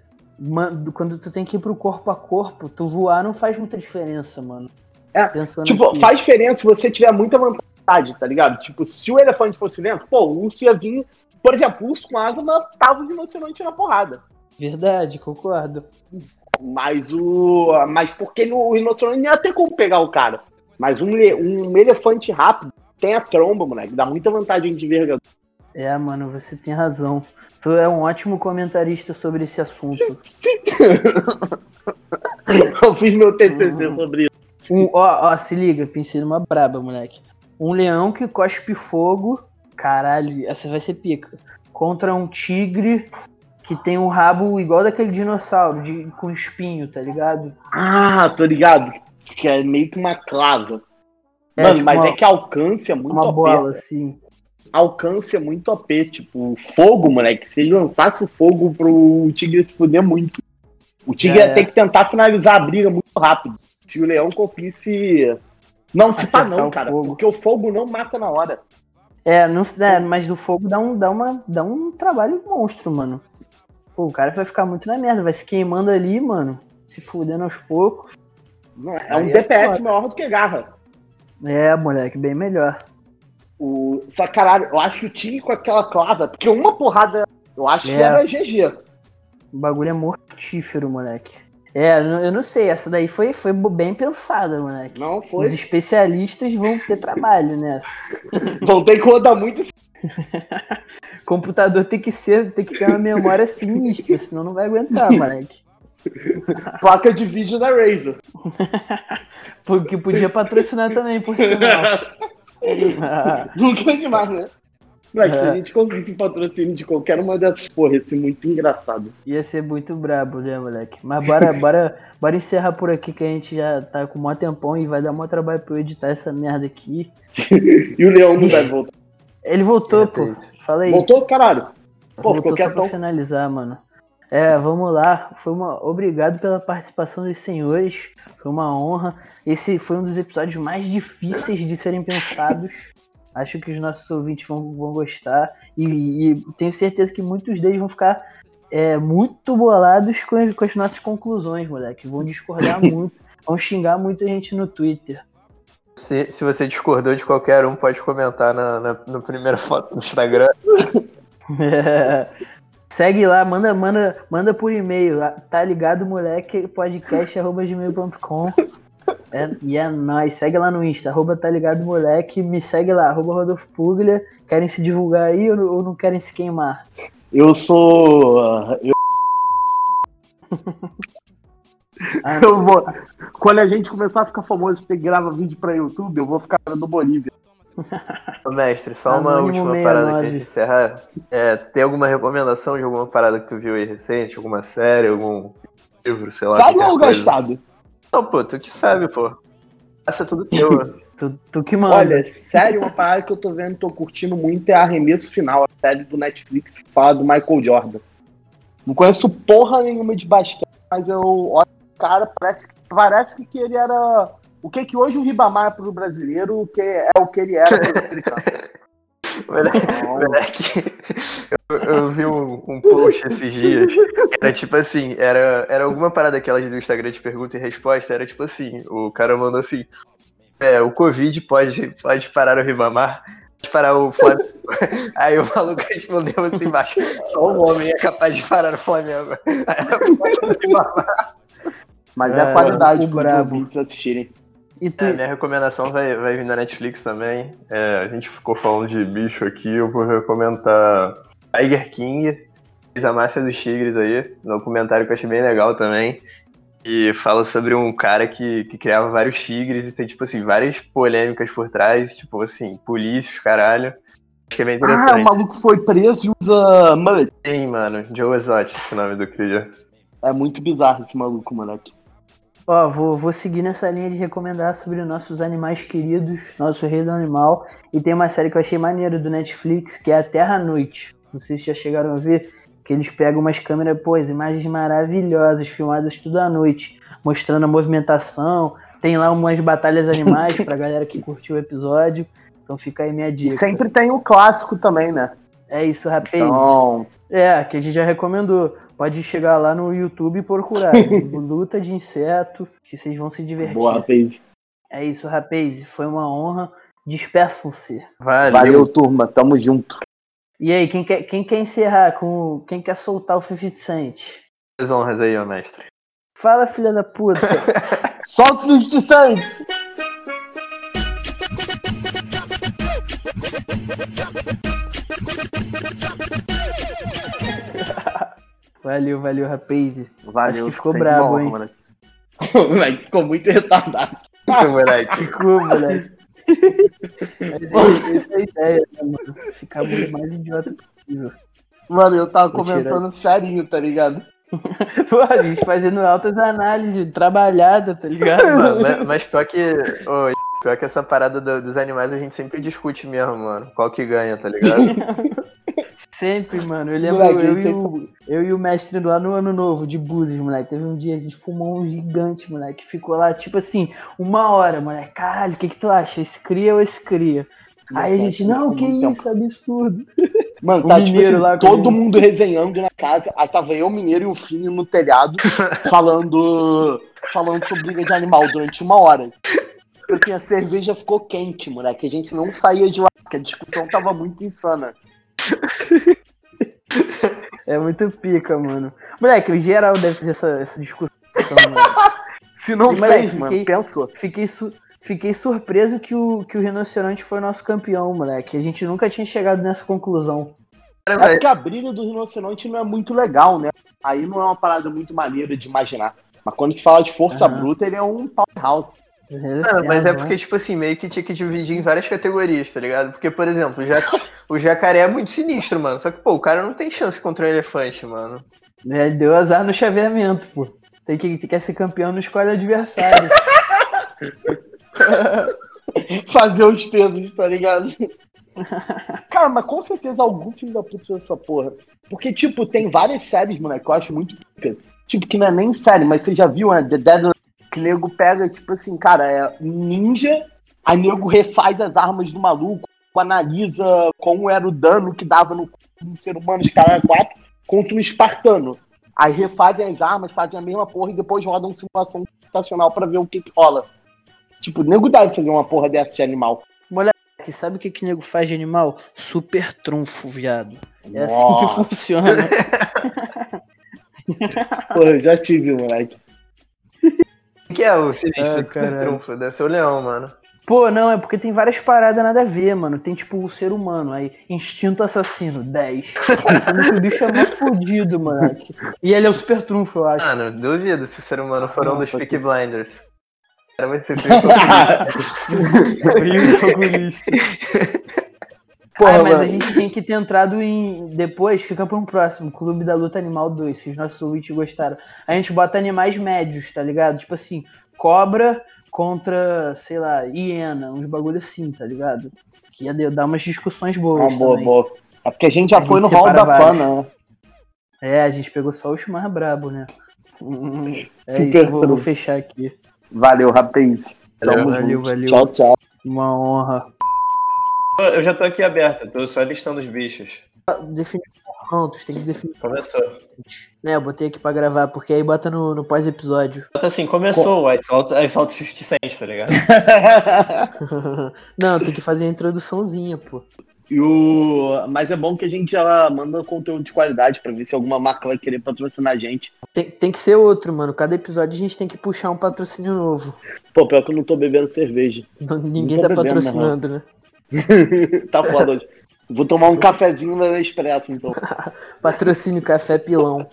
quando tu tem que ir pro corpo a corpo, tu voar não faz muita diferença, mano. É, Pensando Tipo, aqui. faz diferença se você tiver muita vantagem, tá ligado? Tipo, se o elefante fosse lento, pô, o urso ia vir. Por exemplo, o urso com asa matava o rinoceronte na porrada. Verdade, concordo. Mas o. Mas porque no- o rinoceronte não ia ter como pegar o cara. Mas um, um elefante rápido tem a tromba, moleque. Dá muita vantagem de envergadura. É, mano, você tem razão. Tu é um ótimo comentarista sobre esse assunto. Eu fiz meu TCC sobre isso. Um, ó, ó, se liga, pensei numa braba, moleque. Um leão que cospe fogo. Caralho, essa vai ser pica. Contra um tigre que tem um rabo igual daquele dinossauro, de, com espinho, tá ligado? Ah, tô ligado. Que é meio que uma clava. É, Mano, tipo mas uma- é que alcance é muito Uma OP. bola, assim. Alcance é muito OP. Tipo, fogo, moleque. Se ele lançasse o fogo pro tigre se fuder muito. O tigre É. ia ter que tentar finalizar a briga muito rápido. Se o leão conseguisse. Não, se pá não, cara. fogo. Porque o fogo não mata na hora. É, não, se- é, mas do fogo dá um, dá, uma, dá um trabalho monstro, mano. Pô, o cara vai ficar muito na merda, vai se queimando ali, mano. Se fudendo aos poucos. É um é DPS foda. maior do que garra. É, moleque, bem melhor. O... Só que, caralho, eu acho que o tigre com aquela clava. Porque uma porrada. Eu acho que É. era GG. O bagulho é mortífero, moleque. É, eu não- sei, essa daí foi, foi bem pensada, moleque. Não foi. Os especialistas vão ter trabalho nessa. Vão ter que rodar muito esse computador tem que ser, tem que ter uma memória sinistra, senão não vai aguentar, moleque. placa de vídeo da Razer. Porque podia patrocinar também, por sinal. Nunca é demais, né? Moleque, se É. a gente conseguisse patrocínio de qualquer uma dessas porra, ia ser muito engraçado. Ia ser muito brabo, né, moleque? Mas bora, bora, bora encerrar por aqui que a gente já tá com mó tempão e vai dar mó trabalho pra eu editar essa merda aqui. E o Leão não deve voltar. Ele voltou, É, pô. aí. Voltou, caralho? Pô, voltou só pra finalizar, mano. É, vamos lá. Foi uma obrigado pela participação dos senhores. Foi uma honra. Esse foi um dos episódios mais difíceis de serem pensados. Acho que os nossos ouvintes vão, vão gostar e, e tenho certeza que muitos deles vão ficar é, muito bolados com, as- com as nossas conclusões, moleque. Vão discordar muito, vão xingar muita gente no Twitter. Se, se você discordou de qualquer um, pode comentar na, na, na primeira foto do Instagram. É. Segue lá, manda, manda, manda por e-mail, tá ligado, moleque, podcast.gmail.com. É, e é nóis, segue lá no Insta, arroba tá ligado, moleque, me segue lá, arroba Rodolfo Puglia. Querem se divulgar aí ou, ou não querem se queimar? Eu sou. ah, Eu, Ah, eu vou. Quando a gente começar a ficar famoso e ter que gravar vídeo pra YouTube, eu vou ficar do Bolívia. Ô, mestre, só uma Anônimo última 69. parada que a gente encerrar. É, tu tem alguma recomendação de alguma parada que tu viu aí recente? Alguma série, algum livro, sei lá? Sabe ou coisa? gastado? Não, pô, tu que sabe, pô. Essa é tudo teu. tu, tu que manda. Olha, sério, uma parada que eu tô vendo, tô curtindo muito é Arremesso Final, a série do Netflix que fala do Michael Jordan. Não conheço porra nenhuma de basquete, mas eu olho cara, parece, que- parece que ele era. O que que hoje o Ribamar é pro brasileiro, o que é o que ele era pro americano. Moleque, moleque, eu, eu vi um, um post esses dias. Era tipo assim, era, era alguma parada daquelas do Instagram de pergunta e resposta. Era tipo assim, o cara mandou assim: É, o Covid pode, pode parar o Ribamar, pode parar o Flamengo. Aí o maluco respondeu assim embaixo: Só um homem é capaz de parar o Flamengo. Aí o Ribamar. Mas é, É, a qualidade para ouvintes assistirem. E tu, É, minha recomendação vai, vai vir na Netflix também. É, a gente ficou falando de bicho aqui, eu vou recomendar Tiger King, fez a máfia dos tigres aí, um documentário que eu achei bem legal também. E fala sobre um cara que, que criava vários tigres e tem, tipo assim, várias polêmicas por trás, tipo assim, polícia, os caralho. Acho que é bem Ah, o interessante. maluco foi preso e usa mullet. Sim, mano, Joe Exotic, o nome do cria. É muito bizarro esse maluco, moleque. Ó, vou, vou seguir nessa linha de recomendar sobre nossos animais queridos, nosso rei do animal. E tem uma série que eu achei maneira do Netflix, que é a Terra à Noite. Não sei se já chegaram a ver, que eles pegam umas câmeras, pô, as imagens maravilhosas, filmadas tudo à noite, mostrando a movimentação. Tem lá umas batalhas animais pra galera que curtiu o episódio. Então fica aí minha dica. sempre tem o clássico também, né? É isso, rapaz. Então, É, que a gente já recomendou. Pode chegar lá no YouTube e procurar. Luta de inseto, que vocês vão se divertir. boa, rapaz. É isso, rapaz. Foi uma honra. Despeçam-se. Valeu. Valeu, turma. Tamo junto. E aí, quem quer, quem quer encerrar com. Quem quer soltar o 50 Cent? As honras aí, ó, mestre. Fala, filha da puta. Solta o 50 Cent! valeu, valeu, rapaz. Valeu. Acho que ficou brabo, hein? moleque. O moleque ficou muito retardado. Então, moleque. Ficou, moleque. Mas é, essa é a ideia, né, mano? Ficar o mais idiota possível. Mano, eu tava Vou tirar- comentando serinho, tá ligado? Pô, a gente fazendo altas análises, trabalhada, tá ligado? Mano, mas, mas pior que. ô, pior que essa parada do- dos animais a gente sempre discute mesmo, mano. Qual que ganha, tá ligado? Sempre, mano. Eu lembro Moleque, eu, e o, eu e o mestre lá no ano novo de Búzios, moleque. Teve um dia a gente fumou um gigante, moleque. Ficou lá, tipo assim, uma hora, moleque. Caralho, o que, que tu acha? Esse cria ou esse cria? Aí a gente, não, que isso, absurdo. Mano, tá tipo assim, lá com todo mundo resenhando na casa. Aí tava eu, o mineiro e o Fini no telhado, falando, falando sobre briga de animal durante uma hora. Tipo assim, a cerveja ficou quente, moleque. A gente não saía de lá, porque a discussão tava muito insana. É muito pica, mano. Moleque, o geral deve fazer essa, essa discussão. Se não E, moleque, fez, mano, fiquei- pensou. Fiquei, su- fiquei surpreso que o, que o rinoceronte foi nosso campeão, moleque. A gente nunca tinha chegado nessa conclusão. É porque a briga do rinoceronte não é muito legal, né? Aí não é uma parada muito maneira de imaginar. Mas quando se fala de força Aham. bruta, ele é um powerhouse. Não, mas é porque, tipo assim, meio que tinha que dividir em várias categorias, tá ligado? Porque, por exemplo, o, ja- o jacaré é muito sinistro, mano. Só que, pô, o cara não tem chance contra um elefante, mano. É, deu azar no chaveamento, pô. Tem que, quer ser campeão, não escolhe adversário. Fazer os pesos, tá ligado? Cara, mas com certeza algum filho da puta fez essa porra. Porque, tipo, tem várias séries, moleque, que eu acho muito pica. Tipo, que não é nem série, mas você já viu, né? The Dead que nego pega, tipo assim, cara, é um ninja, aí nego refaz as armas do maluco, analisa como era o dano que dava no, no ser humano de cara 4 contra um espartano. Aí refazem as armas, fazem a mesma porra e depois rodam simulação computacional pra ver o que, que rola. Tipo, nego deve fazer uma porra dessa de animal. Que sabe o que que nego faz de animal? Super trunfo, viado. É assim Nossa. que funciona. Pô, eu já tive, moleque. O que é o sinistro Ah, trunfo? Deve ser o leão, mano. Pô, não, é porque tem várias paradas nada a ver, mano. Tem tipo o ser humano, aí instinto assassino, 10. Sendo que o bicho é mais fudido, moleque. E ele é o super trunfo, eu acho. Mano, duvido se o ser humano for um Não, dos pode Peaky Blinders. Cara, vai ser calculista. Porra, ah, mas mano. a gente tinha que ter entrado em. Depois, fica pra um próximo. Clube da Luta Animal 2, se os nossos ouvintes gostaram. A gente bota animais médios, tá ligado? Tipo assim, cobra contra, sei lá, hiena, uns bagulho assim, tá ligado? Que ia dar umas discussões boas. Ah, boa, também. boa. É porque a gente já A foi gente no hall da fama, né? É, a gente pegou só os mais brabo, né? É Super isso, vou, vou fechar aqui. Valeu, rapaz. Valeu, junto. valeu. Tchau, tchau. Uma honra. Eu já tô aqui aberto, tô só listando os bichos. Definir prontos, tem que definir. Começou. Né, eu botei aqui pra gravar, porque aí bota no, no pós-episódio. Bota assim, começou o Ice Salt 50 Cent, tá ligado? Não, tem que fazer a introduçãozinha, pô. E o... Mas é bom que a gente já manda conteúdo de qualidade pra ver se alguma marca vai querer patrocinar a gente. Tem, tem que ser outro, mano. Cada episódio a gente tem que puxar um patrocínio novo. Pô, pior que eu não tô bebendo cerveja. Não- Ninguém tô tá bebendo, patrocinando, né? tá foda hoje. Vou tomar um cafezinho na Expresso, então. Patrocínio Café Pilão.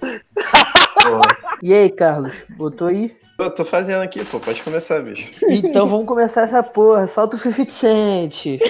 e aí, Carlos? Botou aí? Eu tô fazendo aqui, pô. Pode começar, bicho. Então vamos começar essa porra. Solta o Fifi Cent.